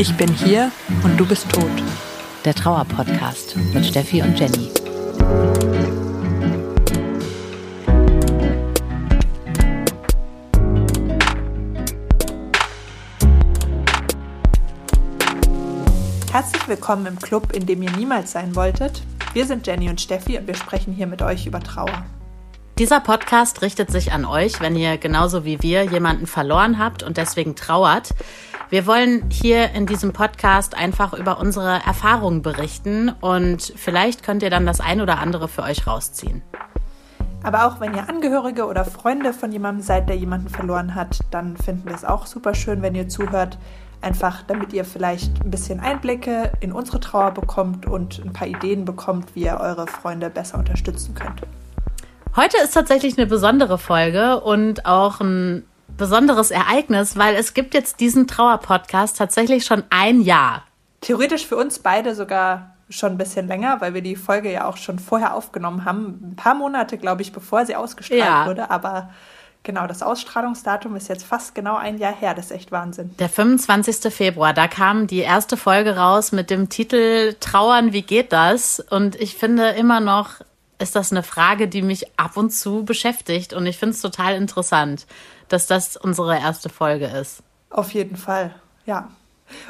Ich bin hier und du bist tot. Der Trauer-Podcast mit Steffi und Jenny. Herzlich willkommen im Club, in dem ihr niemals sein wolltet. Wir sind Jenny und Steffi und wir sprechen hier mit euch über Trauer. Dieser Podcast richtet sich an euch, wenn ihr genauso wie wir jemanden verloren habt und deswegen trauert. Wir wollen hier in diesem Podcast einfach über unsere Erfahrungen berichten und vielleicht könnt ihr dann das ein oder andere für euch rausziehen. Aber auch wenn ihr Angehörige oder Freunde von jemandem seid, der jemanden verloren hat, dann finden wir es auch super schön, wenn ihr zuhört. Einfach damit ihr vielleicht ein bisschen Einblicke in unsere Trauer bekommt und ein paar Ideen bekommt, wie ihr eure Freunde besser unterstützen könnt. Heute ist tatsächlich eine besondere Folge und auch ein besonderes Ereignis, weil es gibt jetzt diesen Trauer-Podcast tatsächlich schon ein Jahr. Theoretisch für uns beide sogar schon ein bisschen länger, weil wir die Folge ja auch schon vorher aufgenommen haben. Ein paar Monate, glaube ich, bevor sie ausgestrahlt ja. wurde. Aber genau, das Ausstrahlungsdatum ist jetzt fast genau ein Jahr her. Das ist echt Wahnsinn. Der 25. Februar, da kam die erste Folge raus mit dem Titel Trauern, wie geht das? Und ich finde immer noch, ist das eine Frage, die mich ab und zu beschäftigt. Und ich finde es total interessant, dass das unsere erste Folge ist. Auf jeden Fall, ja.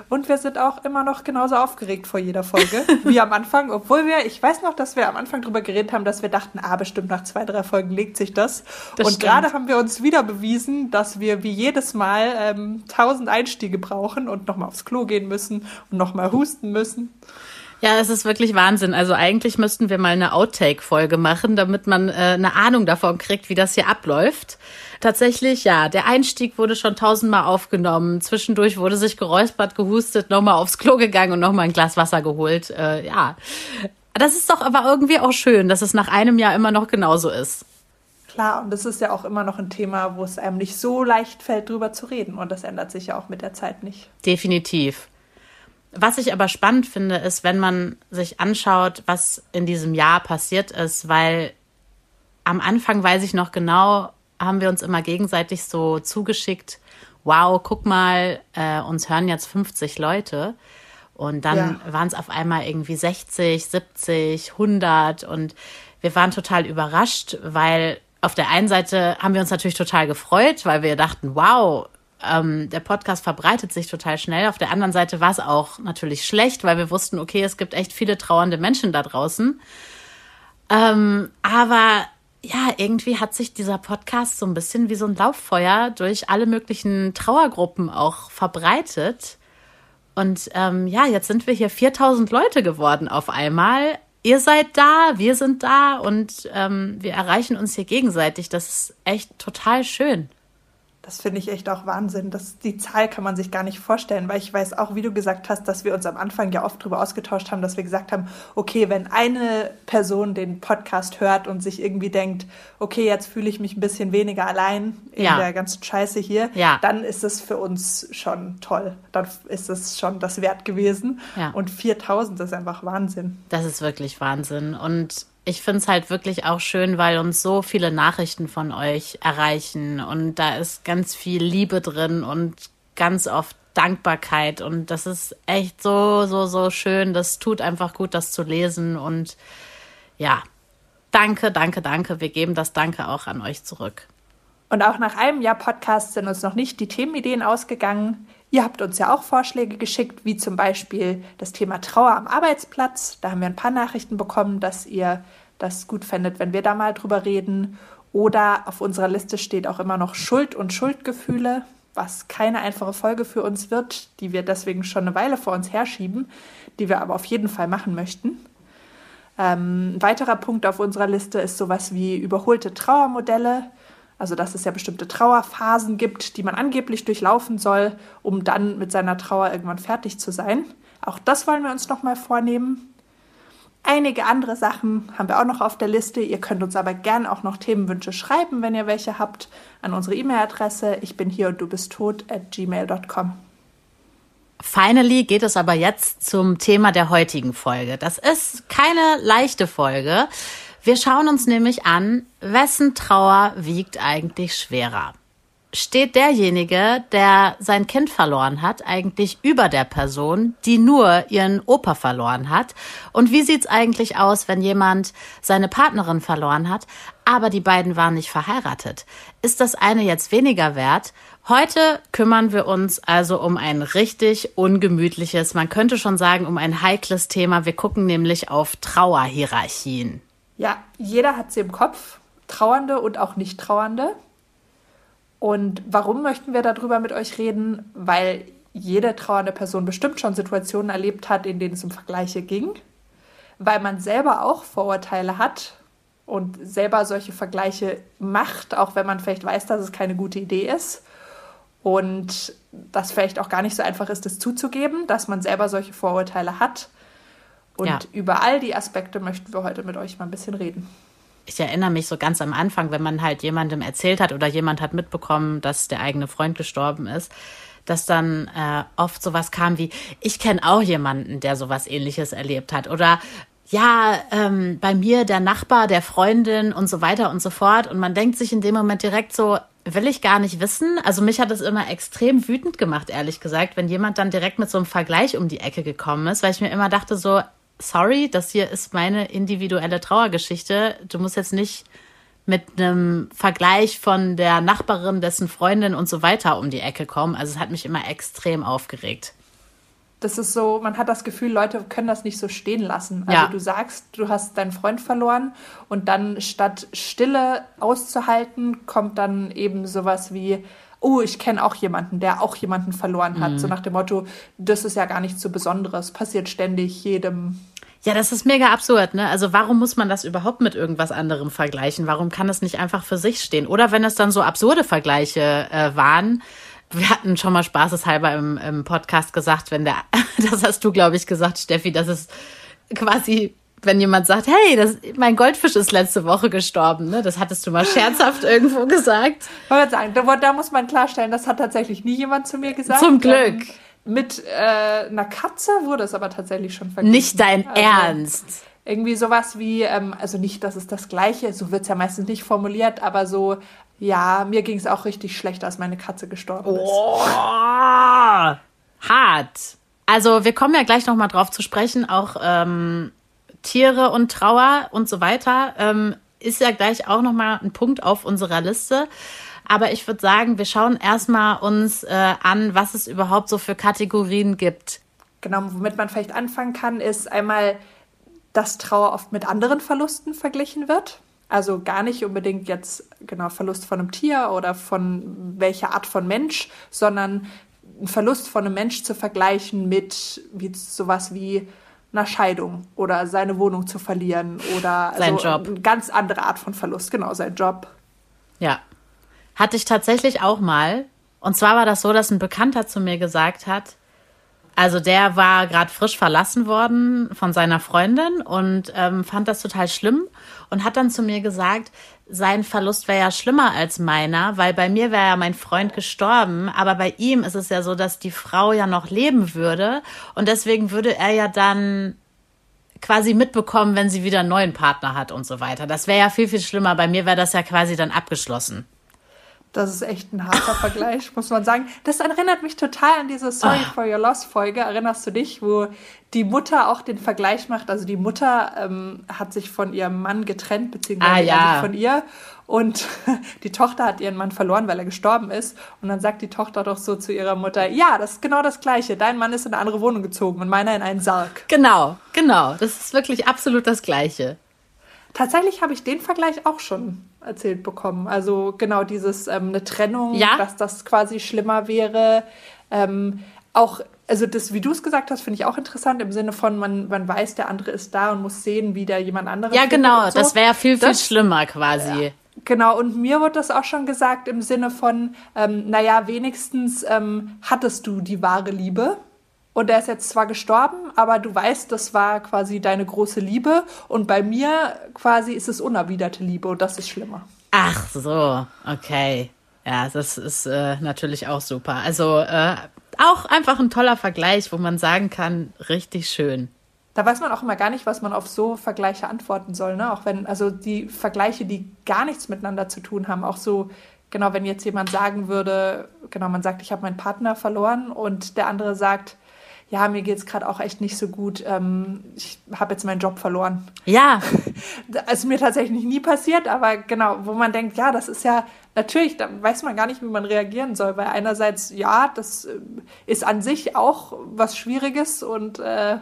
Und wir sind auch immer noch genauso aufgeregt vor jeder Folge wie am Anfang, obwohl wir, ich weiß noch, dass wir am Anfang darüber geredet haben, dass wir dachten, ah, bestimmt nach zwei, drei Folgen legt sich das. das und gerade haben wir uns wieder bewiesen, dass wir wie jedes Mal ähm, tausend Einstiege brauchen und nochmal aufs Klo gehen müssen und nochmal husten müssen. Ja, es ist wirklich Wahnsinn. Also eigentlich müssten wir mal eine Outtake-Folge machen, damit man äh, eine Ahnung davon kriegt, wie das hier abläuft. Tatsächlich, ja, der Einstieg wurde schon tausendmal aufgenommen. Zwischendurch wurde sich geräuspert, gehustet, nochmal aufs Klo gegangen und nochmal ein Glas Wasser geholt. Äh, ja, das ist doch aber irgendwie auch schön, dass es nach einem Jahr immer noch genauso ist. Klar, und das ist ja auch immer noch ein Thema, wo es einem nicht so leicht fällt, drüber zu reden. Und das ändert sich ja auch mit der Zeit nicht. Definitiv. Was ich aber spannend finde, ist, wenn man sich anschaut, was in diesem Jahr passiert ist, weil am Anfang weiß ich noch genau, haben wir uns immer gegenseitig so zugeschickt, wow, guck mal, äh, uns hören jetzt 50 Leute. Und dann ja. waren es auf einmal irgendwie 60, 70, 100 und wir waren total überrascht, weil auf der einen Seite haben wir uns natürlich total gefreut, weil wir dachten, wow, ähm, der Podcast verbreitet sich total schnell. Auf der anderen Seite war es auch natürlich schlecht, weil wir wussten, okay, es gibt echt viele trauernde Menschen da draußen. Ähm, aber ja, irgendwie hat sich dieser Podcast so ein bisschen wie so ein Lauffeuer durch alle möglichen Trauergruppen auch verbreitet. Und ähm, ja, jetzt sind wir hier 4000 Leute geworden auf einmal. Ihr seid da, wir sind da und ähm, wir erreichen uns hier gegenseitig. Das ist echt total schön. Das finde ich echt auch Wahnsinn. Das, die Zahl kann man sich gar nicht vorstellen, weil ich weiß auch, wie du gesagt hast, dass wir uns am Anfang ja oft darüber ausgetauscht haben, dass wir gesagt haben, okay, wenn eine Person den Podcast hört und sich irgendwie denkt, okay, jetzt fühle ich mich ein bisschen weniger allein in ja. der ganzen Scheiße hier, ja. dann ist es für uns schon toll. Dann ist es schon das wert gewesen. Ja. Und 4000 ist einfach Wahnsinn. Das ist wirklich Wahnsinn. Und ich finde es halt wirklich auch schön, weil uns so viele Nachrichten von euch erreichen und da ist ganz viel Liebe drin und ganz oft Dankbarkeit und das ist echt so, so, so schön. Das tut einfach gut, das zu lesen und ja, danke, danke, danke. Wir geben das Danke auch an euch zurück. Und auch nach einem Jahr Podcast sind uns noch nicht die Themenideen ausgegangen. Ihr habt uns ja auch Vorschläge geschickt, wie zum Beispiel das Thema Trauer am Arbeitsplatz. Da haben wir ein paar Nachrichten bekommen, dass ihr das gut fändet, wenn wir da mal drüber reden. Oder auf unserer Liste steht auch immer noch Schuld und Schuldgefühle, was keine einfache Folge für uns wird, die wir deswegen schon eine Weile vor uns herschieben, die wir aber auf jeden Fall machen möchten. Ähm, ein weiterer Punkt auf unserer Liste ist sowas wie überholte Trauermodelle. Also, dass es ja bestimmte Trauerphasen gibt, die man angeblich durchlaufen soll, um dann mit seiner Trauer irgendwann fertig zu sein. Auch das wollen wir uns nochmal vornehmen. Einige andere Sachen haben wir auch noch auf der Liste. Ihr könnt uns aber gern auch noch Themenwünsche schreiben, wenn ihr welche habt, an unsere E-Mail-Adresse ich bin hier und du bist tot at gmail.com. Finally geht es aber jetzt zum Thema der heutigen Folge. Das ist keine leichte Folge. Wir schauen uns nämlich an, wessen Trauer wiegt eigentlich schwerer steht derjenige, der sein Kind verloren hat, eigentlich über der Person, die nur ihren Opa verloren hat? Und wie sieht's eigentlich aus, wenn jemand seine Partnerin verloren hat, aber die beiden waren nicht verheiratet? Ist das eine jetzt weniger wert? Heute kümmern wir uns also um ein richtig ungemütliches, man könnte schon sagen, um ein heikles Thema. Wir gucken nämlich auf Trauerhierarchien. Ja, jeder hat sie im Kopf, Trauernde und auch Nicht-Trauernde. Und warum möchten wir darüber mit euch reden? Weil jede trauernde Person bestimmt schon Situationen erlebt hat, in denen es um Vergleiche ging, weil man selber auch Vorurteile hat und selber solche Vergleiche macht, auch wenn man vielleicht weiß, dass es keine gute Idee ist. Und das vielleicht auch gar nicht so einfach ist, das zuzugeben, dass man selber solche Vorurteile hat. Und ja. über all die Aspekte möchten wir heute mit euch mal ein bisschen reden ich erinnere mich so ganz am Anfang, wenn man halt jemandem erzählt hat oder jemand hat mitbekommen, dass der eigene Freund gestorben ist, dass dann äh, oft sowas kam wie, ich kenne auch jemanden, der sowas ähnliches erlebt hat. Oder ja, ähm, bei mir der Nachbar, der Freundin und so weiter und so fort. Und man denkt sich in dem Moment direkt so, will ich gar nicht wissen. Also mich hat es immer extrem wütend gemacht, ehrlich gesagt, wenn jemand dann direkt mit so einem Vergleich um die Ecke gekommen ist, weil ich mir immer dachte so, sorry, das hier ist meine individuelle Trauergeschichte. Du musst jetzt nicht mit einem Vergleich von der Nachbarin, dessen Freundin und so weiter um die Ecke kommen. Also es hat mich immer extrem aufgeregt. Das ist so, man hat das Gefühl, Leute können das nicht so stehen lassen. Also ja. du sagst, du hast deinen Freund verloren und dann statt Stille auszuhalten, kommt dann eben sowas wie, oh, ich kenne auch jemanden, der auch jemanden verloren hat. Mhm. So nach dem Motto, das ist ja gar nichts so Besonderes, passiert ständig jedem. Ja, das ist mega absurd, ne? Also warum muss man das überhaupt mit irgendwas anderem vergleichen? Warum kann es nicht einfach für sich stehen? Oder wenn es dann so absurde Vergleiche äh, waren, wir hatten schon mal spaßeshalber im, im Podcast gesagt, wenn der, das hast du, glaube ich, gesagt, Steffi, dass es quasi wenn jemand sagt, hey, das, mein Goldfisch ist letzte Woche gestorben, ne? Das hattest du mal scherzhaft irgendwo gesagt. Ich wollte sagen, da, da, muss man klarstellen, das hat tatsächlich nie jemand zu mir gesagt. Zum Glück. Ähm, mit äh, einer Katze wurde es aber tatsächlich schon verglichen. Nicht dein also, Ernst. Irgendwie sowas wie, ähm, also nicht, dass es das Gleiche, so wird es ja meistens nicht formuliert, aber so, ja, mir ging es auch richtig schlecht, als meine Katze gestorben ist. Oh, hart. Also wir kommen ja gleich nochmal drauf zu sprechen, auch ähm, Tiere und Trauer und so weiter, ähm, ist ja gleich auch nochmal ein Punkt auf unserer Liste. Aber ich würde sagen, wir schauen erstmal uns äh, an, was es überhaupt so für Kategorien gibt. Genau, womit man vielleicht anfangen kann, ist einmal, dass Trauer oft mit anderen Verlusten verglichen wird. Also gar nicht unbedingt jetzt genau Verlust von einem Tier oder von welcher Art von Mensch, sondern ein Verlust von einem Mensch zu vergleichen mit wie sowas wie einer Scheidung oder seine Wohnung zu verlieren oder sein also Job. eine ganz andere Art von Verlust, genau, sein Job. Ja. Hatte ich tatsächlich auch mal. Und zwar war das so, dass ein Bekannter zu mir gesagt hat, also der war gerade frisch verlassen worden von seiner Freundin und ähm, fand das total schlimm und hat dann zu mir gesagt, sein Verlust wäre ja schlimmer als meiner, weil bei mir wäre ja mein Freund gestorben, aber bei ihm ist es ja so, dass die Frau ja noch leben würde und deswegen würde er ja dann quasi mitbekommen, wenn sie wieder einen neuen Partner hat und so weiter. Das wäre ja viel, viel schlimmer. Bei mir wäre das ja quasi dann abgeschlossen. Das ist echt ein harter Vergleich, muss man sagen. Das erinnert mich total an diese Sorry oh. for Your Loss Folge. Erinnerst du dich, wo die Mutter auch den Vergleich macht? Also die Mutter ähm, hat sich von ihrem Mann getrennt, beziehungsweise ah, ja. von ihr. Und die Tochter hat ihren Mann verloren, weil er gestorben ist. Und dann sagt die Tochter doch so zu ihrer Mutter, ja, das ist genau das Gleiche. Dein Mann ist in eine andere Wohnung gezogen und meiner in einen Sarg. Genau, genau. Das ist wirklich absolut das Gleiche. Tatsächlich habe ich den Vergleich auch schon erzählt bekommen. Also genau dieses ähm, eine Trennung, ja? dass das quasi schlimmer wäre. Ähm, auch, also das, wie du es gesagt hast, finde ich auch interessant im Sinne von, man, man weiß, der andere ist da und muss sehen, wie der jemand anderes. Ja, genau, so. das wäre viel, viel das, schlimmer quasi. Ja. Genau, und mir wurde das auch schon gesagt im Sinne von, ähm, naja, wenigstens ähm, hattest du die wahre Liebe. Und er ist jetzt zwar gestorben, aber du weißt, das war quasi deine große Liebe. Und bei mir quasi ist es unerwiderte Liebe und das ist schlimmer. Ach so, okay. Ja, das ist äh, natürlich auch super. Also äh, auch einfach ein toller Vergleich, wo man sagen kann, richtig schön. da weiß man auch immer gar nicht, was man auf so Vergleiche antworten soll. Ne? Auch wenn, also die Vergleiche, die gar nichts miteinander zu tun haben, auch so, genau, wenn jetzt jemand sagen würde, genau, man sagt, ich habe meinen Partner verloren und der andere sagt, ja, mir geht es gerade auch echt nicht so gut. Ähm, ich habe jetzt meinen Job verloren. Ja. Das ist mir tatsächlich nie passiert, aber genau, wo man denkt, ja, das ist ja natürlich, da weiß man gar nicht, wie man reagieren soll, weil einerseits, ja, das äh, ist an sich auch was Schwieriges und äh,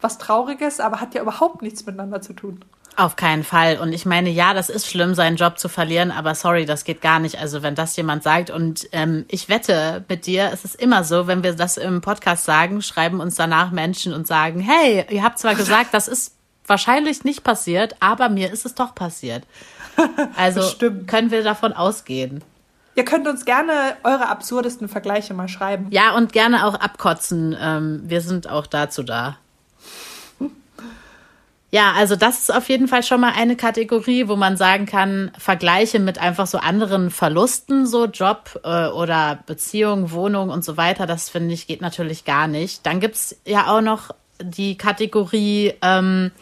was Trauriges, aber hat ja überhaupt nichts miteinander zu tun. Auf keinen Fall. Und ich meine, ja, das ist schlimm, seinen Job zu verlieren, aber sorry, das geht gar nicht. Also wenn das jemand sagt und ähm, ich wette mit dir, es ist immer so, wenn wir das im Podcast sagen, schreiben uns danach Menschen und sagen, hey, ihr habt zwar gesagt, das ist wahrscheinlich nicht passiert, aber mir ist es doch passiert. Also können wir davon ausgehen. Ihr könnt uns gerne eure absurdesten Vergleiche mal schreiben. Ja, und gerne auch abkotzen. Ähm, wir sind auch dazu da. Ja, also das ist auf jeden Fall schon mal eine Kategorie, wo man sagen kann, Vergleiche mit einfach so anderen Verlusten, so Job äh, oder Beziehung, Wohnung und so weiter, das finde ich geht natürlich gar nicht. Dann gibt's ja auch noch die Kategorie ähm,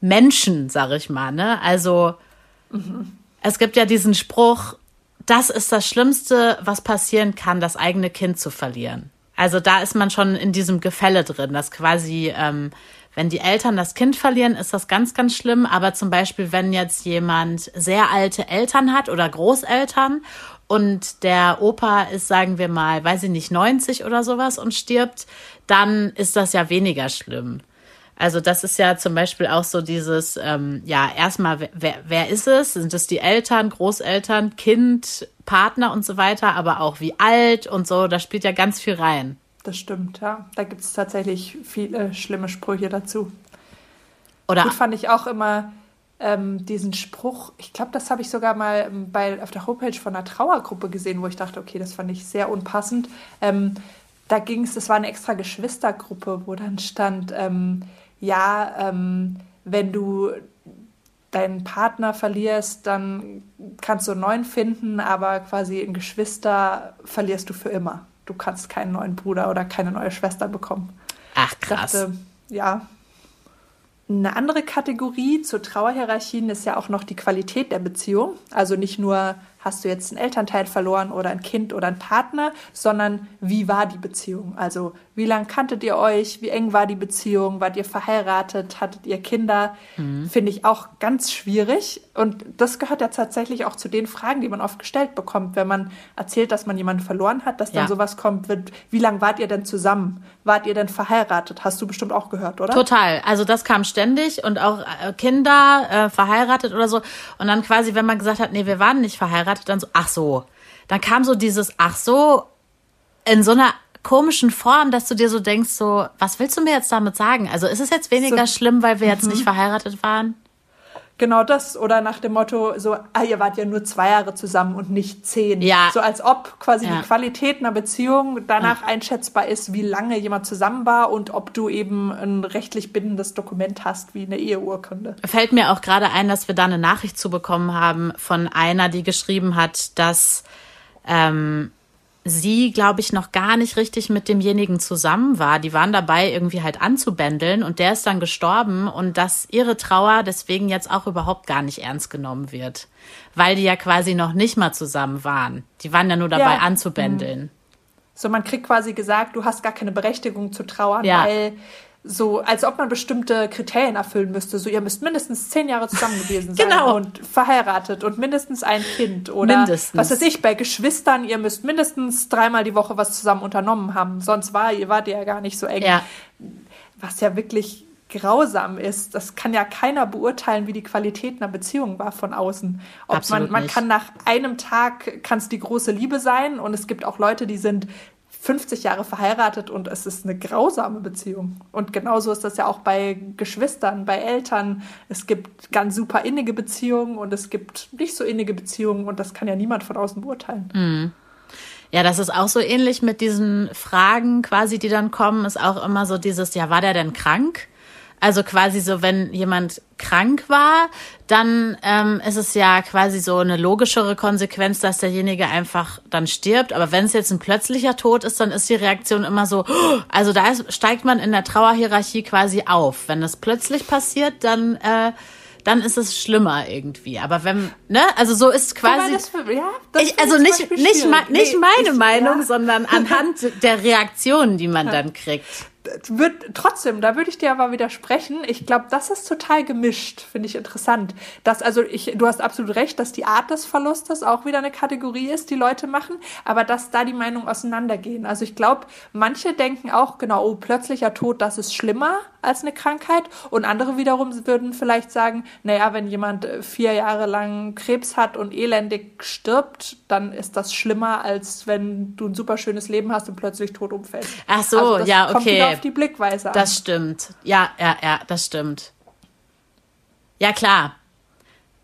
Menschen, sag ich mal. Ne? Also mhm. es gibt ja diesen Spruch, das ist das Schlimmste, was passieren kann, das eigene Kind zu verlieren. Also da ist man schon in diesem Gefälle drin, dass quasi ähm, wenn die Eltern das Kind verlieren, ist das ganz, ganz schlimm. Aber zum Beispiel, wenn jetzt jemand sehr alte Eltern hat oder Großeltern und der Opa ist, sagen wir mal, weiß ich nicht, 90 oder sowas und stirbt, dann ist das ja weniger schlimm. Also das ist ja zum Beispiel auch so dieses, ähm, ja, erstmal, wer, wer ist es? Sind es die Eltern, Großeltern, Kind, Partner und so weiter, aber auch wie alt und so, da spielt ja ganz viel rein. Das stimmt, ja. Da gibt es tatsächlich viele schlimme Sprüche dazu. Oder Gut fand ich auch immer ähm, diesen Spruch, ich glaube, das habe ich sogar mal bei, auf der Homepage von einer Trauergruppe gesehen, wo ich dachte, okay, das fand ich sehr unpassend. Ähm, da ging es, das war eine extra Geschwistergruppe, wo dann stand, ähm, ja, ähm, wenn du deinen Partner verlierst, dann kannst du einen neuen finden, aber quasi ein Geschwister verlierst du für immer du kannst keinen neuen Bruder oder keine neue Schwester bekommen. Ach krass. Dachte, ja. Eine andere Kategorie zu Trauerhierarchien ist ja auch noch die Qualität der Beziehung. Also nicht nur hast du jetzt einen Elternteil verloren oder ein Kind oder einen Partner, sondern wie war die Beziehung? Also wie lange kanntet ihr euch? Wie eng war die Beziehung? Wart ihr verheiratet? Hattet ihr Kinder? Mhm. Finde ich auch ganz schwierig. Und das gehört ja tatsächlich auch zu den Fragen, die man oft gestellt bekommt, wenn man erzählt, dass man jemanden verloren hat, dass dann ja. sowas kommt, wird, wie lange wart ihr denn zusammen? Wart ihr denn verheiratet? Hast du bestimmt auch gehört, oder? Total. Also das kam ständig und auch äh, Kinder äh, verheiratet oder so. Und dann quasi, wenn man gesagt hat, nee, wir waren nicht verheiratet, verheiratet, dann so, ach so. Dann kam so dieses, ach so, in so einer komischen Form, dass du dir so denkst, so, was willst du mir jetzt damit sagen? Also ist es jetzt weniger so, schlimm, weil wir jetzt nicht mhm. verheiratet waren? Genau das. Oder nach dem Motto, so, ah, ihr wart ja nur zwei Jahre zusammen und nicht zehn. Ja. So als ob quasi ja. die Qualität einer Beziehung danach ja. einschätzbar ist, wie lange jemand zusammen war und ob du eben ein rechtlich bindendes Dokument hast, wie eine Eheurkunde. Fällt mir auch gerade ein, dass wir da eine Nachricht zu bekommen haben von einer, die geschrieben hat, dass ähm, sie, glaube ich, noch gar nicht richtig mit demjenigen zusammen war. Die waren dabei, irgendwie halt anzubändeln und der ist dann gestorben und dass ihre Trauer deswegen jetzt auch überhaupt gar nicht ernst genommen wird. Weil die ja quasi noch nicht mal zusammen waren. Die waren ja nur dabei ja. anzubändeln. So, man kriegt quasi gesagt, du hast gar keine Berechtigung zu trauern, ja. weil so, als ob man bestimmte Kriterien erfüllen müsste. So, ihr müsst mindestens zehn Jahre zusammen gewesen sein genau. und verheiratet und mindestens ein Kind oder mindestens. was weiß ich, bei Geschwistern, ihr müsst mindestens dreimal die Woche was zusammen unternommen haben. Sonst war ihr wart ihr ja gar nicht so eng. Ja. Was ja wirklich grausam ist. Das kann ja keiner beurteilen, wie die Qualität einer Beziehung war von außen. Ob Absolut man, man kann nach einem Tag kann es die große Liebe sein und es gibt auch Leute, die sind 50 Jahre verheiratet und es ist eine grausame Beziehung. Und genauso ist das ja auch bei Geschwistern, bei Eltern. Es gibt ganz super innige Beziehungen und es gibt nicht so innige Beziehungen und das kann ja niemand von außen beurteilen. Mhm. Ja, das ist auch so ähnlich mit diesen Fragen quasi, die dann kommen, ist auch immer so dieses, ja, war der denn krank? Also quasi so, wenn jemand krank war, dann ähm, ist es ja quasi so eine logischere Konsequenz, dass derjenige einfach dann stirbt. Aber wenn es jetzt ein plötzlicher Tod ist, dann ist die Reaktion immer so, also da ist, steigt man in der Trauerhierarchie quasi auf. Wenn das plötzlich passiert, dann äh, dann ist es schlimmer irgendwie. Aber wenn, ne, also so ist quasi. Das, ja, das ich, also nicht, nicht, nicht nee, meine ich, Meinung, ja. sondern anhand der Reaktionen, die man dann kriegt wird trotzdem, da würde ich dir aber widersprechen. Ich glaube, das ist total gemischt, finde ich interessant. Dass, also ich, du hast absolut recht, dass die Art des Verlustes auch wieder eine Kategorie ist, die Leute machen, aber dass da die Meinungen auseinandergehen. Also ich glaube, manche denken auch, genau, oh, plötzlicher Tod, das ist schlimmer als eine Krankheit. Und andere wiederum würden vielleicht sagen, naja, wenn jemand äh, vier Jahre lang Krebs hat und elendig stirbt, dann ist das schlimmer, als wenn du ein super schönes Leben hast und plötzlich tot umfällst. Ach so, also ja, okay auf die Blickweise an. Das stimmt. Ja, ja, ja, das stimmt. Ja, klar.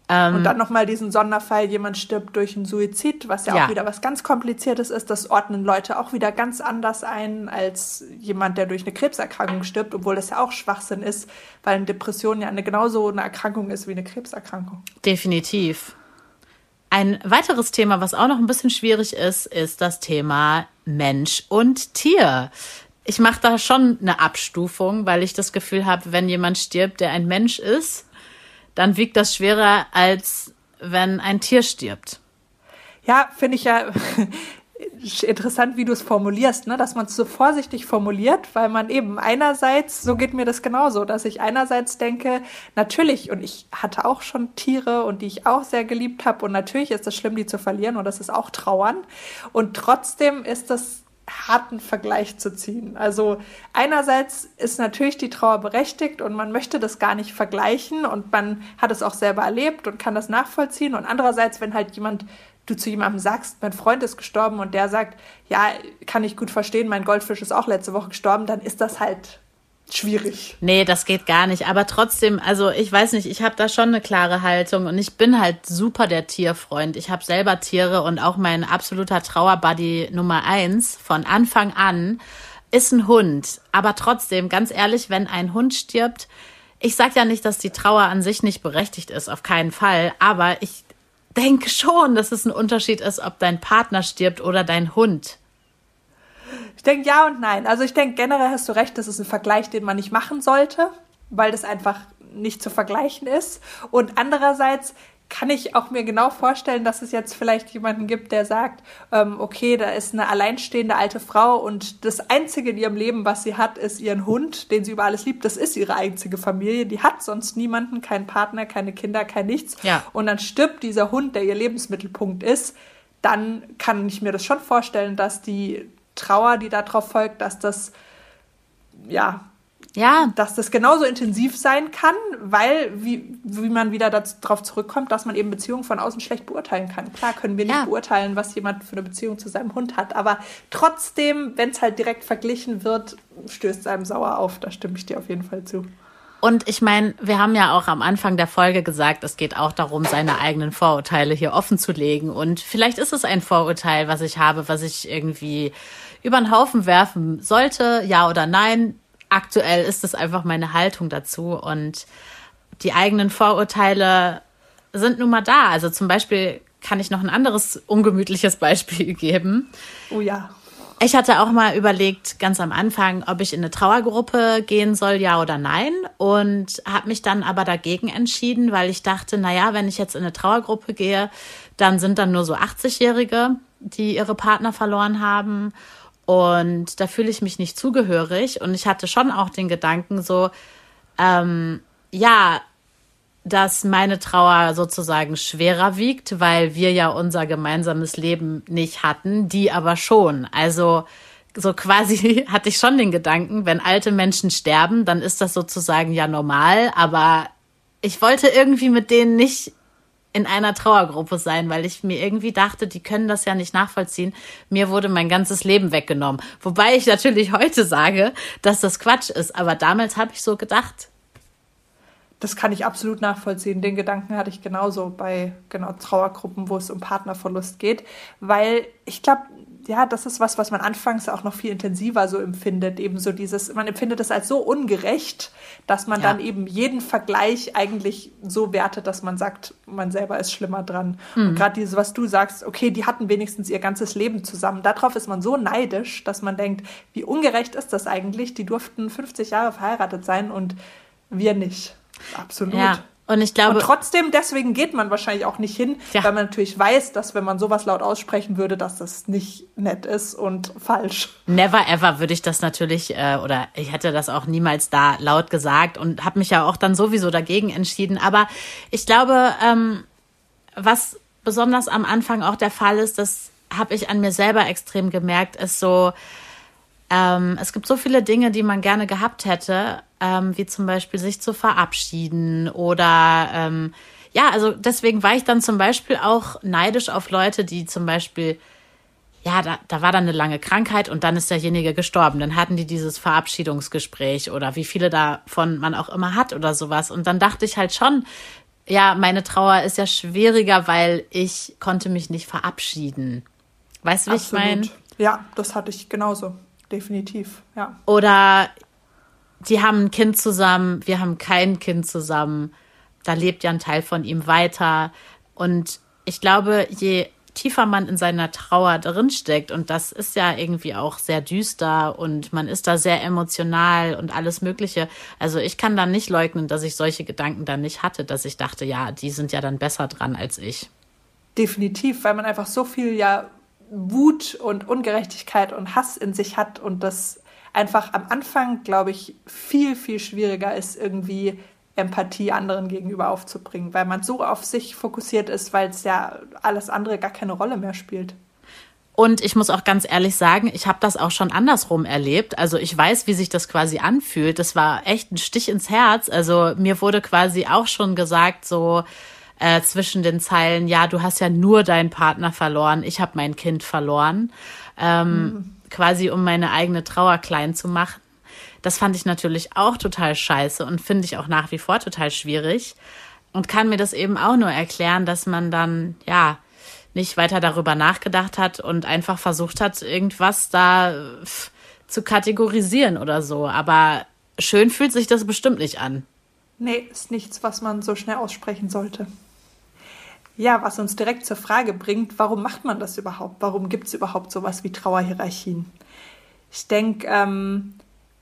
Ähm, und dann nochmal diesen Sonderfall, jemand stirbt durch einen Suizid, was ja, ja, auch wieder was ganz Kompliziertes ist. Das ordnen Leute auch wieder ganz anders ein als jemand, der durch eine Krebserkrankung stirbt, obwohl das ja auch Schwachsinn ist, weil eine Depression ja eine, genauso eine Erkrankung ist wie eine Krebserkrankung. Definitiv. Ein weiteres Thema, was auch noch ein bisschen schwierig ist, ist das Thema Mensch und Tier ich mache da schon eine Abstufung, weil ich das Gefühl habe, wenn jemand stirbt, der ein Mensch ist, dann wiegt das schwerer, als wenn ein Tier stirbt. Ja, finde ich ja interessant, wie du es formulierst, ne? dass man es so vorsichtig formuliert, weil man eben einerseits, so geht mir das genauso, dass ich einerseits denke, natürlich, und ich hatte auch schon Tiere und die ich auch sehr geliebt habe, und natürlich ist es schlimm, die zu verlieren, und das ist auch Trauern. Und trotzdem ist das harten Vergleich zu ziehen. Also einerseits ist natürlich die Trauer berechtigt und man möchte das gar nicht vergleichen und man hat es auch selber erlebt und kann das nachvollziehen. Und andererseits, wenn halt jemand, du zu jemandem sagst, mein Freund ist gestorben und der sagt, ja, kann ich gut verstehen, mein Goldfisch ist auch letzte Woche gestorben, dann ist das halt schwierig. Nee, das geht gar nicht. Aber trotzdem, also ich weiß nicht, ich habe da schon eine klare Haltung und ich bin halt super der Tierfreund. Ich habe selber Tiere und auch mein absoluter Trauerbuddy Nummer eins von Anfang an ist ein Hund. Aber trotzdem, ganz ehrlich, wenn ein Hund stirbt, ich sag ja nicht, dass die Trauer an sich nicht berechtigt ist, auf keinen Fall. Aber ich denke schon, dass es ein Unterschied ist, ob dein Partner stirbt oder dein Hund. Ich denke ja und nein. Also ich denke generell hast du recht, das ist ein Vergleich, den man nicht machen sollte, weil das einfach nicht zu vergleichen ist. Und andererseits kann ich auch mir genau vorstellen, dass es jetzt vielleicht jemanden gibt, der sagt, ähm, okay, da ist eine alleinstehende alte Frau und das Einzige in ihrem Leben, was sie hat, ist ihren Hund, den sie über alles liebt. Das ist ihre einzige Familie. Die hat sonst niemanden, keinen Partner, keine Kinder, kein nichts. Ja. Und dann stirbt dieser Hund, der ihr Lebensmittelpunkt ist. Dann kann ich mir das schon vorstellen, dass die Trauer, die darauf folgt, dass das, ja, ja. dass das genauso intensiv sein kann, weil, wie, wie man wieder darauf zurückkommt, dass man eben Beziehungen von außen schlecht beurteilen kann. Klar können wir nicht ja. beurteilen, was jemand für eine Beziehung zu seinem Hund hat, aber trotzdem, wenn es halt direkt verglichen wird, stößt es einem sauer auf. Da stimme ich dir auf jeden Fall zu. Und ich meine, wir haben ja auch am Anfang der Folge gesagt, es geht auch darum, seine eigenen Vorurteile hier offen zu legen. Und vielleicht ist es ein Vorurteil, was ich habe, was ich irgendwie über den Haufen werfen sollte, ja oder nein. Aktuell ist es einfach meine Haltung dazu und die eigenen Vorurteile sind nun mal da. Also zum Beispiel kann ich noch ein anderes ungemütliches Beispiel geben. Oh ja. Ich hatte auch mal überlegt, ganz am Anfang, ob ich in eine Trauergruppe gehen soll, ja oder nein. Und habe mich dann aber dagegen entschieden, weil ich dachte, naja, wenn ich jetzt in eine Trauergruppe gehe, dann sind dann nur so 80-Jährige, die ihre Partner verloren haben. Und da fühle ich mich nicht zugehörig. Und ich hatte schon auch den Gedanken so, ähm, ja, dass meine Trauer sozusagen schwerer wiegt, weil wir ja unser gemeinsames Leben nicht hatten, die aber schon. Also so quasi hatte ich schon den Gedanken, wenn alte Menschen sterben, dann ist das sozusagen ja normal, aber ich wollte irgendwie mit denen nicht in einer Trauergruppe sein, weil ich mir irgendwie dachte, die können das ja nicht nachvollziehen. Mir wurde mein ganzes Leben weggenommen. Wobei ich natürlich heute sage, dass das Quatsch ist, aber damals habe ich so gedacht. Das kann ich absolut nachvollziehen. Den Gedanken hatte ich genauso bei genau Trauergruppen, wo es um Partnerverlust geht, weil ich glaube, ja, das ist was, was man anfangs auch noch viel intensiver so empfindet. Eben so dieses, man empfindet es als so ungerecht, dass man ja. dann eben jeden Vergleich eigentlich so wertet, dass man sagt, man selber ist schlimmer dran. Mhm. Und gerade dieses, was du sagst, okay, die hatten wenigstens ihr ganzes Leben zusammen. Darauf ist man so neidisch, dass man denkt, wie ungerecht ist das eigentlich? Die durften 50 Jahre verheiratet sein und wir nicht. Absolut. Ja. Und ich glaube. Und trotzdem, deswegen geht man wahrscheinlich auch nicht hin, ja. weil man natürlich weiß, dass wenn man sowas laut aussprechen würde, dass das nicht nett ist und falsch. Never ever würde ich das natürlich, äh, oder ich hätte das auch niemals da laut gesagt und habe mich ja auch dann sowieso dagegen entschieden. Aber ich glaube, ähm, was besonders am Anfang auch der Fall ist, das habe ich an mir selber extrem gemerkt, ist so, ähm, es gibt so viele Dinge, die man gerne gehabt hätte, ähm, wie zum Beispiel sich zu verabschieden oder ähm, ja, also deswegen war ich dann zum Beispiel auch neidisch auf Leute, die zum Beispiel ja, da, da war dann eine lange Krankheit und dann ist derjenige gestorben. Dann hatten die dieses Verabschiedungsgespräch oder wie viele davon man auch immer hat oder sowas. Und dann dachte ich halt schon, ja, meine Trauer ist ja schwieriger, weil ich konnte mich nicht verabschieden. Weißt du, wie Absolut. ich meine? Ja, das hatte ich genauso definitiv, ja. Oder die haben ein Kind zusammen, wir haben kein Kind zusammen. Da lebt ja ein Teil von ihm weiter. Und ich glaube, je tiefer man in seiner Trauer drinsteckt, und das ist ja irgendwie auch sehr düster und man ist da sehr emotional und alles Mögliche. Also ich kann da nicht leugnen, dass ich solche Gedanken dann nicht hatte, dass ich dachte, ja, die sind ja dann besser dran als ich. Definitiv, weil man einfach so viel ja Wut und Ungerechtigkeit und Hass in sich hat und das einfach am Anfang, glaube ich, viel, viel schwieriger ist, irgendwie Empathie anderen gegenüber aufzubringen, weil man so auf sich fokussiert ist, weil es ja alles andere gar keine Rolle mehr spielt. Und ich muss auch ganz ehrlich sagen, ich habe das auch schon andersrum erlebt. Also ich weiß, wie sich das quasi anfühlt. Das war echt ein Stich ins Herz. Also mir wurde quasi auch schon gesagt, so, äh, zwischen den Zeilen, ja, du hast ja nur deinen Partner verloren, ich habe mein Kind verloren, ähm, mhm. quasi um meine eigene Trauer klein zu machen. Das fand ich natürlich auch total scheiße und finde ich auch nach wie vor total schwierig und kann mir das eben auch nur erklären, dass man dann, ja, nicht weiter darüber nachgedacht hat und einfach versucht hat, irgendwas da zu kategorisieren oder so. Aber schön fühlt sich das bestimmt nicht an. Nee, ist nichts, was man so schnell aussprechen sollte. Ja, was uns direkt zur Frage bringt, warum macht man das überhaupt? Warum gibt es überhaupt sowas wie Trauerhierarchien? Ich denke, ähm,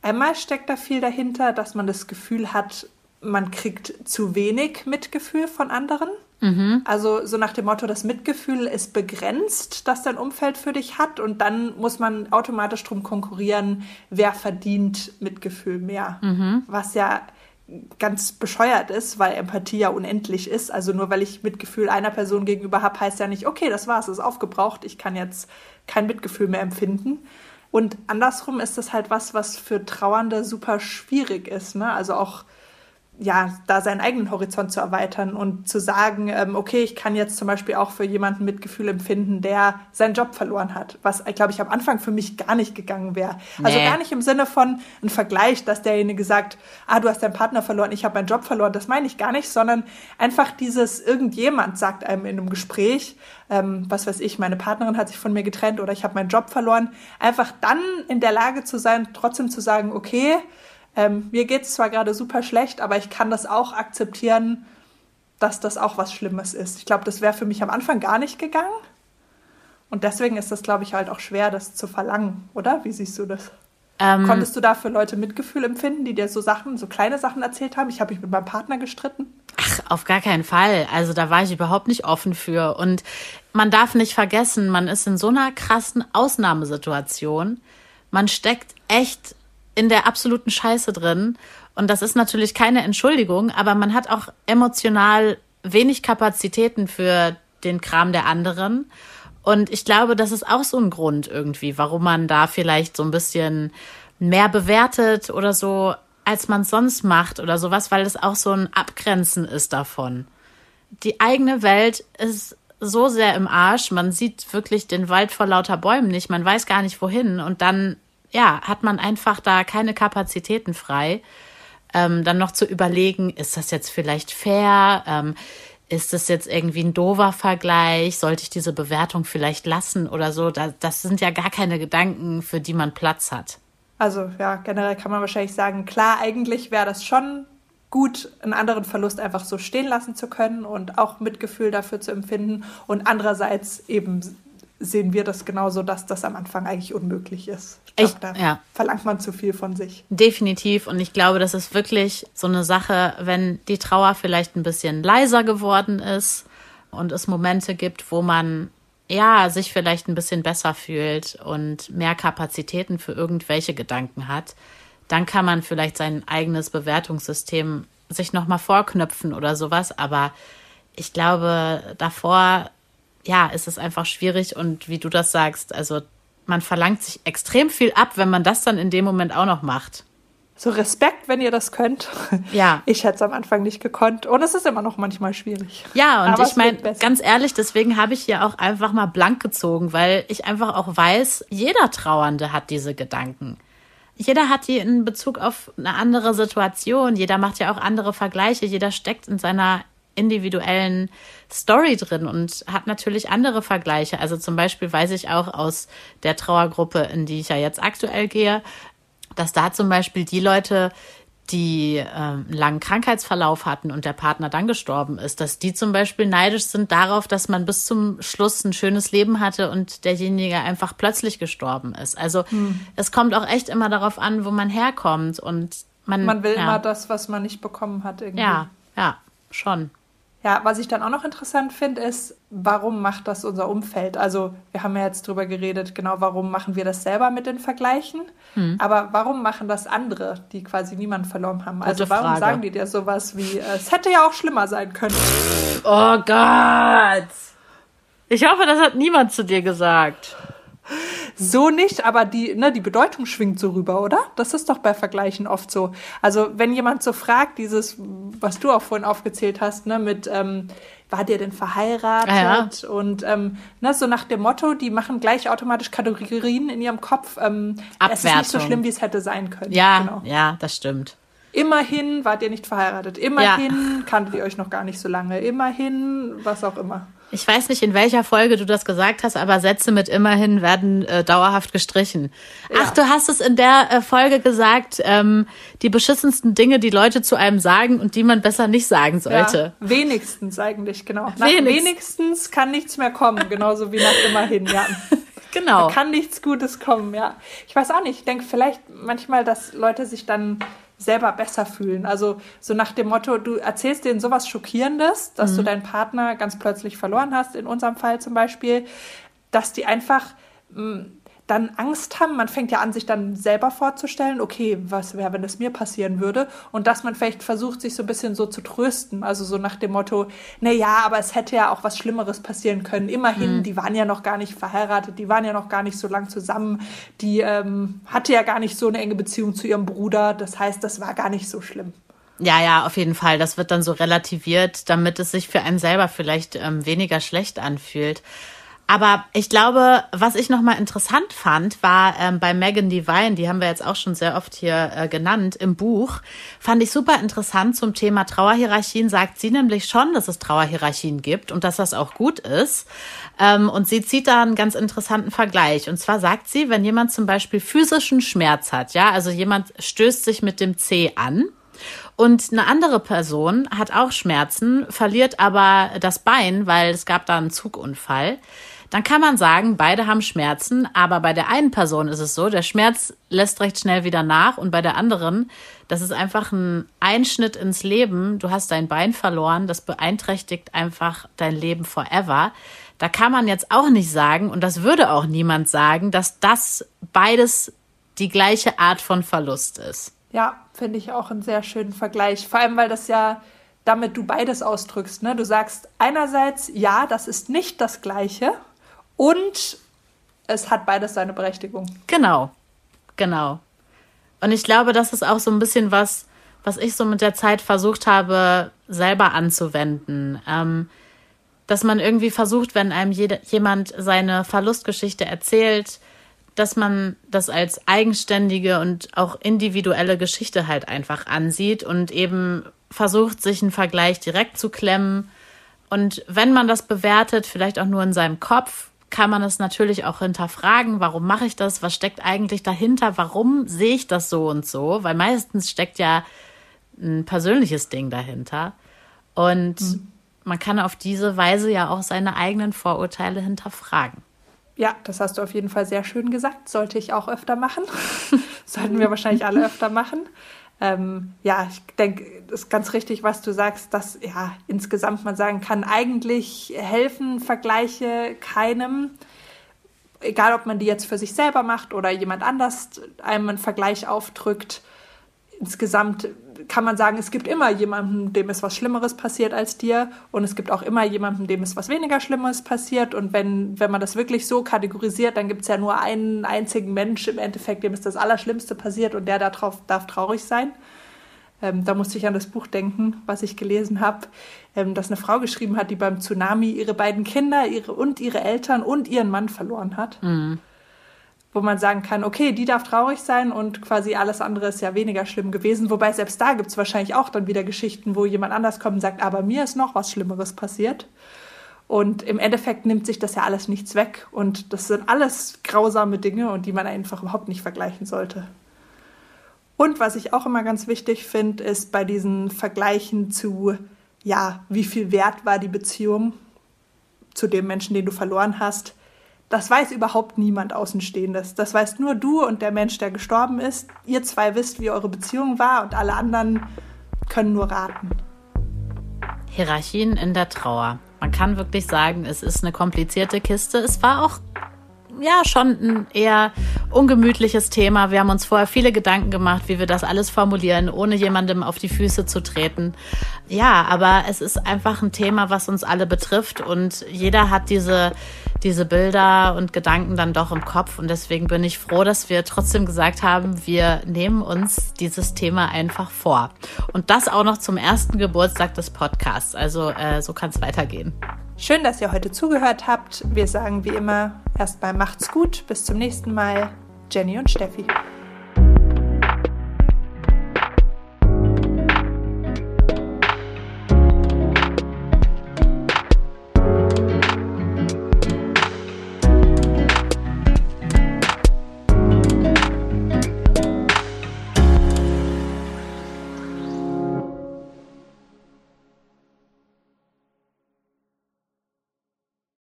einmal steckt da viel dahinter, dass man das Gefühl hat, man kriegt zu wenig Mitgefühl von anderen. Mhm. Also so nach dem Motto, das Mitgefühl ist begrenzt, das dein Umfeld für dich hat und dann muss man automatisch drum konkurrieren, wer verdient Mitgefühl mehr. Mhm. Was ja ganz bescheuert ist, weil Empathie ja unendlich ist. Also nur weil ich Mitgefühl einer Person gegenüber habe, heißt ja nicht, okay, das war's, ist aufgebraucht, ich kann jetzt kein Mitgefühl mehr empfinden. Und andersrum ist das halt was, was für Trauernde super schwierig ist. Ne? Also auch ja, da seinen eigenen Horizont zu erweitern und zu sagen, ähm, okay, ich kann jetzt zum Beispiel auch für jemanden Mitgefühl empfinden, der seinen Job verloren hat, was, glaube ich, am Anfang für mich gar nicht gegangen wäre. Also nee. Also gar nicht im Sinne von ein Vergleich, dass derjenige sagt, ah, du hast deinen Partner verloren, ich habe meinen Job verloren, das meine ich gar nicht, sondern einfach dieses, irgendjemand sagt einem in einem Gespräch, ähm, was weiß ich, meine Partnerin hat sich von mir getrennt oder ich habe meinen Job verloren, einfach dann in der Lage zu sein, trotzdem zu sagen, okay, ähm, mir geht es zwar gerade super schlecht, aber ich kann das auch akzeptieren, dass das auch was Schlimmes ist. Ich glaube, das wäre für mich am Anfang gar nicht gegangen. Und deswegen ist das, glaube ich, halt auch schwer, das zu verlangen, oder? Wie siehst du das? Ähm, Konntest du da für Leute Mitgefühl empfinden, die dir so Sachen, so kleine Sachen erzählt haben? Ich habe mich mit meinem Partner gestritten. Ach, auf gar keinen Fall. Also da war ich überhaupt nicht offen für. Und man darf nicht vergessen, man ist in so einer krassen Ausnahmesituation. Man steckt echt in der absoluten Scheiße drin. Und das ist natürlich keine Entschuldigung, aber man hat auch emotional wenig Kapazitäten für den Kram der anderen. Und ich glaube, das ist auch so ein Grund irgendwie, warum man da vielleicht so ein bisschen mehr bewertet oder so, als man sonst macht oder sowas, weil es auch so ein Abgrenzen ist davon. Die eigene Welt ist so sehr im Arsch, man sieht wirklich den Wald vor lauter Bäumen nicht, man weiß gar nicht wohin und dann ja, hat man einfach da keine Kapazitäten frei. Ähm, dann noch zu überlegen, ist das jetzt vielleicht fair? Ähm, ist das jetzt irgendwie ein dover Vergleich? Sollte ich diese Bewertung vielleicht lassen oder so? Das, das sind ja gar keine Gedanken, für die man Platz hat. Also ja, generell kann man wahrscheinlich sagen, klar, eigentlich wäre das schon gut, einen anderen Verlust einfach so stehen lassen zu können und auch Mitgefühl dafür zu empfinden. Und andererseits eben sehen wir das genauso, dass das am Anfang eigentlich unmöglich ist. Ich glaub, da ja. verlangt man zu viel von sich. Definitiv. Und ich glaube, das ist wirklich so eine Sache, wenn die Trauer vielleicht ein bisschen leiser geworden ist und es Momente gibt, wo man ja sich vielleicht ein bisschen besser fühlt und mehr Kapazitäten für irgendwelche Gedanken hat, dann kann man vielleicht sein eigenes Bewertungssystem sich nochmal vorknöpfen oder sowas. Aber ich glaube, davor ja, ist es einfach schwierig und wie du das sagst, also man verlangt sich extrem viel ab, wenn man das dann in dem Moment auch noch macht. So Respekt, wenn ihr das könnt. Ja. Ich hätte es am Anfang nicht gekonnt und es ist immer noch manchmal schwierig. Ja, und Aber ich meine, ganz ehrlich, deswegen habe ich hier auch einfach mal blank gezogen, weil ich einfach auch weiß, jeder Trauernde hat diese Gedanken. Jeder hat die in Bezug auf eine andere Situation. Jeder macht ja auch andere Vergleiche. Jeder steckt in seiner individuellen Story drin und hat natürlich andere Vergleiche. Also zum Beispiel weiß ich auch aus der Trauergruppe, in die ich ja jetzt aktuell gehe, dass da zum Beispiel die Leute, die ähm, einen langen Krankheitsverlauf hatten und der Partner dann gestorben ist, dass die zum Beispiel neidisch sind darauf, dass man bis zum Schluss ein schönes Leben hatte und derjenige einfach plötzlich gestorben ist. Also hm. es kommt auch echt immer darauf an, wo man herkommt und man. Man will ja. immer das, was man nicht bekommen hat. Irgendwie. Ja, ja, schon. Ja, was ich dann auch noch interessant finde, ist, warum macht das unser Umfeld? Also wir haben ja jetzt drüber geredet, genau, warum machen wir das selber mit den Vergleichen? Hm. Aber warum machen das andere, die quasi niemanden verloren haben? Also warum Frage. sagen die dir sowas wie, äh, es hätte ja auch schlimmer sein können? Oh Gott! Ich hoffe, das hat niemand zu dir gesagt. So nicht, aber die, ne, die Bedeutung schwingt so rüber, oder? Das ist doch bei Vergleichen oft so. Also wenn jemand so fragt, dieses, was du auch vorhin aufgezählt hast, ne, mit ähm, war der denn verheiratet? Ja. Und ähm, ne, so nach dem Motto, die machen gleich automatisch Kategorien in ihrem Kopf. Ähm, es ist nicht so schlimm, wie es hätte sein können. Ja, genau. ja, das stimmt. Immerhin wart ihr nicht verheiratet. Immerhin ja. kanntet ihr euch noch gar nicht so lange. Immerhin, was auch immer. Ich weiß nicht, in welcher Folge du das gesagt hast, aber Sätze mit immerhin werden äh, dauerhaft gestrichen. Ja. Ach, du hast es in der äh, Folge gesagt, ähm, die beschissensten Dinge, die Leute zu einem sagen und die man besser nicht sagen sollte. Ja, wenigstens eigentlich, genau. Nach wenigstens. wenigstens kann nichts mehr kommen, genauso wie nach immerhin, ja. Genau. Da kann nichts Gutes kommen, ja. Ich weiß auch nicht, ich denke vielleicht manchmal, dass Leute sich dann selber besser fühlen. Also so nach dem Motto, du erzählst denen sowas Schockierendes, dass mhm. du deinen Partner ganz plötzlich verloren hast, in unserem Fall zum Beispiel, dass die einfach mm, dann Angst haben. Man fängt ja an, sich dann selber vorzustellen, okay, was wäre, wenn es mir passieren würde? Und dass man vielleicht versucht, sich so ein bisschen so zu trösten. Also so nach dem Motto, na ja, aber es hätte ja auch was Schlimmeres passieren können. Immerhin, mhm. die waren ja noch gar nicht verheiratet, die waren ja noch gar nicht so lang zusammen. Die ähm, hatte ja gar nicht so eine enge Beziehung zu ihrem Bruder. Das heißt, das war gar nicht so schlimm. Ja, ja, auf jeden Fall. Das wird dann so relativiert, damit es sich für einen selber vielleicht ähm, weniger schlecht anfühlt. Aber ich glaube, was ich nochmal interessant fand, war ähm, bei Megan Devine, die haben wir jetzt auch schon sehr oft hier äh, genannt, im Buch, fand ich super interessant zum Thema Trauerhierarchien, sagt sie nämlich schon, dass es Trauerhierarchien gibt und dass das auch gut ist. Ähm, und sie zieht da einen ganz interessanten Vergleich. Und zwar sagt sie, wenn jemand zum Beispiel physischen Schmerz hat, ja, also jemand stößt sich mit dem C an, und eine andere Person hat auch Schmerzen, verliert aber das Bein, weil es gab da einen Zugunfall dann kann man sagen, beide haben Schmerzen, aber bei der einen Person ist es so, der Schmerz lässt recht schnell wieder nach und bei der anderen, das ist einfach ein Einschnitt ins Leben. Du hast dein Bein verloren, das beeinträchtigt einfach dein Leben forever. Da kann man jetzt auch nicht sagen, und das würde auch niemand sagen, dass das beides die gleiche Art von Verlust ist. Ja, finde ich auch einen sehr schönen Vergleich. Vor allem, weil das ja damit du beides ausdrückst. Ne? Du sagst einerseits, ja, das ist nicht das Gleiche. Und es hat beides seine Berechtigung. Genau, genau. Und ich glaube, das ist auch so ein bisschen was, was ich so mit der Zeit versucht habe, selber anzuwenden. Ähm, dass man irgendwie versucht, wenn einem jede, jemand seine Verlustgeschichte erzählt, dass man das als eigenständige und auch individuelle Geschichte halt einfach ansieht und eben versucht, sich einen Vergleich direkt zu klemmen Und wenn man das bewertet, vielleicht auch nur in seinem Kopf, kann man es natürlich auch hinterfragen, warum mache ich das? Was steckt eigentlich dahinter? Warum sehe ich das so und so? Weil meistens steckt ja ein persönliches Ding dahinter. Und mhm. man kann auf diese Weise ja auch seine eigenen Vorurteile hinterfragen. Ja, das hast du auf jeden Fall sehr schön gesagt. Sollte ich auch öfter machen. Sollten wir wahrscheinlich alle öfter machen. Ähm, ja, ich denke, das ist ganz richtig, was du sagst, dass ja insgesamt man sagen kann, eigentlich helfen Vergleiche keinem. Egal, ob man die jetzt für sich selber macht oder jemand anders einem einen Vergleich aufdrückt. Insgesamt kann man sagen, es gibt immer jemanden, dem ist was Schlimmeres passiert als dir und es gibt auch immer jemanden, dem ist was weniger Schlimmeres passiert und wenn, wenn man das wirklich so kategorisiert, dann gibt es ja nur einen einzigen Mensch im Endeffekt, dem ist das Allerschlimmste passiert und der darauf darf traurig sein. Ähm, da musste ich an das Buch denken, was ich gelesen habe, ähm, dass eine Frau geschrieben hat, die beim Tsunami ihre beiden Kinder ihre, und ihre Eltern und ihren Mann verloren hat. Mhm wo man sagen kann, okay, die darf traurig sein und quasi alles andere ist ja weniger schlimm gewesen. Wobei selbst da gibt es wahrscheinlich auch dann wieder Geschichten, wo jemand anders kommt und sagt, aber mir ist noch was Schlimmeres passiert. Und im Endeffekt nimmt sich das ja alles nichts weg. Und das sind alles grausame Dinge und die man einfach überhaupt nicht vergleichen sollte. Und was ich auch immer ganz wichtig finde, ist bei diesen Vergleichen zu, ja, wie viel wert war die Beziehung zu dem Menschen, den du verloren hast, das weiß überhaupt niemand Außenstehendes. Das weißt nur du und der Mensch, der gestorben ist. Ihr zwei wisst, wie eure Beziehung war und alle anderen können nur raten. Hierarchien in der Trauer. Man kann wirklich sagen, es ist eine komplizierte Kiste. Es war auch ja schon ein eher ungemütliches Thema. Wir haben uns vorher viele Gedanken gemacht, wie wir das alles formulieren, ohne jemandem auf die Füße zu treten. Ja, aber es ist einfach ein Thema, was uns alle betrifft und jeder hat diese diese Bilder und Gedanken dann doch im Kopf. Und deswegen bin ich froh, dass wir trotzdem gesagt haben, wir nehmen uns dieses Thema einfach vor. Und das auch noch zum ersten Geburtstag des Podcasts. Also äh, so kann es weitergehen. Schön, dass ihr heute zugehört habt. Wir sagen wie immer erstmal macht's gut. Bis zum nächsten Mal. Jenny und Steffi.